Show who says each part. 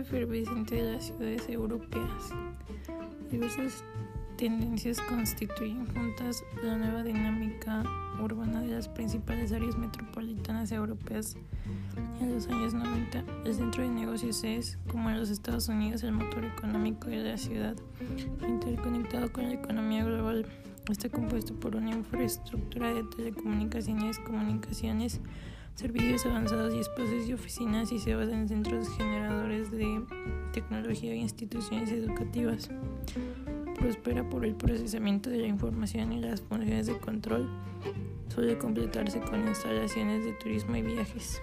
Speaker 1: efervescente de las ciudades europeas. Diversas tendencias constituyen juntas la nueva dinámica urbana de las principales áreas metropolitanas europeas. En los años 90, el centro de negocios es, como en los Estados Unidos, el motor económico de la ciudad, interconectado con la economía global. Está compuesto por una infraestructura de telecomunicaciones, comunicaciones, servicios avanzados y espacios de oficinas y se basa en centros de tecnología e instituciones educativas. Prospera por el procesamiento de la información y las funciones de control. Suele completarse con instalaciones de turismo y viajes.